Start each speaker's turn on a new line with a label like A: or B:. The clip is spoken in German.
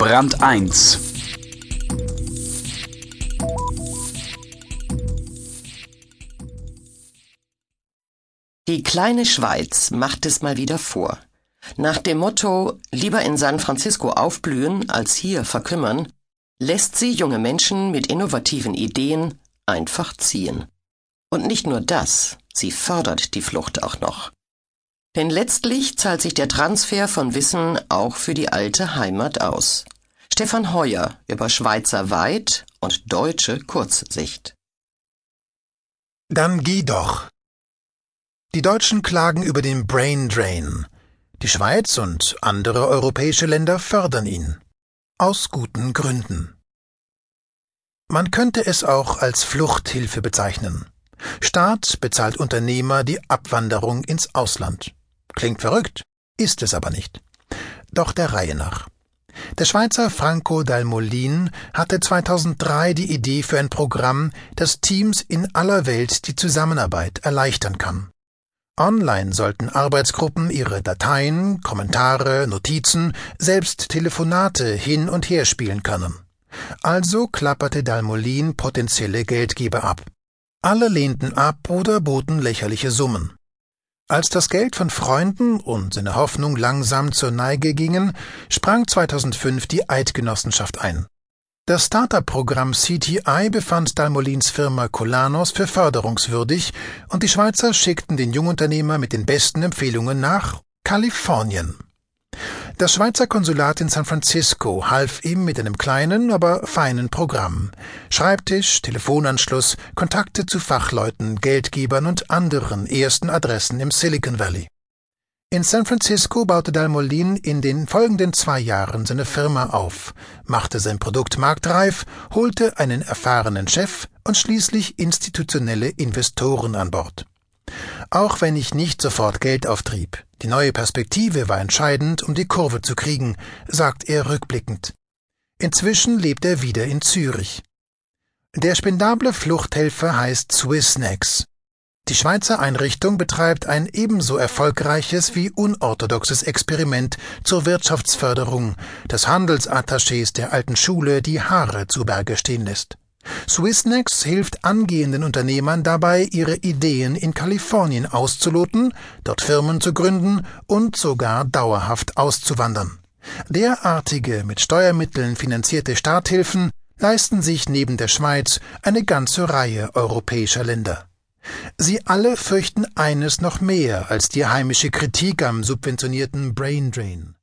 A: Brand 1
B: Die kleine Schweiz macht es mal wieder vor. Nach dem Motto lieber in San Francisco aufblühen als hier verkümmern, lässt sie junge Menschen mit innovativen Ideen einfach ziehen. Und nicht nur das, sie fördert die Flucht auch noch. Denn letztlich zahlt sich der Transfer von Wissen auch für die alte Heimat aus. Stefan Heuer über Schweizer Weit und deutsche Kurzsicht.
C: Dann geh doch. Die Deutschen klagen über den Brain Drain. Die Schweiz und andere europäische Länder fördern ihn. Aus guten Gründen. Man könnte es auch als Fluchthilfe bezeichnen. Staat bezahlt Unternehmer die Abwanderung ins Ausland. Klingt verrückt, ist es aber nicht. Doch der Reihe nach. Der Schweizer Franco Dalmolin hatte 2003 die Idee für ein Programm, das Teams in aller Welt die Zusammenarbeit erleichtern kann. Online sollten Arbeitsgruppen ihre Dateien, Kommentare, Notizen, selbst Telefonate hin und her spielen können. Also klapperte Dalmolin potenzielle Geldgeber ab. Alle lehnten ab oder boten lächerliche Summen. Als das Geld von Freunden und seine Hoffnung langsam zur Neige gingen, sprang 2005 die Eidgenossenschaft ein. Das Startup-Programm CTI befand Dalmolins Firma Colanos für förderungswürdig und die Schweizer schickten den Jungunternehmer mit den besten Empfehlungen nach Kalifornien. Das Schweizer Konsulat in San Francisco half ihm mit einem kleinen, aber feinen Programm. Schreibtisch, Telefonanschluss, Kontakte zu Fachleuten, Geldgebern und anderen ersten Adressen im Silicon Valley. In San Francisco baute Dalmolin in den folgenden zwei Jahren seine Firma auf, machte sein Produkt marktreif, holte einen erfahrenen Chef und schließlich institutionelle Investoren an Bord. Auch wenn ich nicht sofort Geld auftrieb, die neue Perspektive war entscheidend, um die Kurve zu kriegen, sagt er rückblickend. Inzwischen lebt er wieder in Zürich. Der spendable Fluchthelfer heißt Swissnex. Die Schweizer Einrichtung betreibt ein ebenso erfolgreiches wie unorthodoxes Experiment zur Wirtschaftsförderung, das Handelsattachés der alten Schule die Haare zu Berge stehen lässt. Swissnex hilft angehenden Unternehmern dabei, ihre Ideen in Kalifornien auszuloten, dort Firmen zu gründen und sogar dauerhaft auszuwandern. Derartige mit Steuermitteln finanzierte Starthilfen leisten sich neben der Schweiz eine ganze Reihe europäischer Länder. Sie alle fürchten eines noch mehr als die heimische Kritik am subventionierten Braindrain.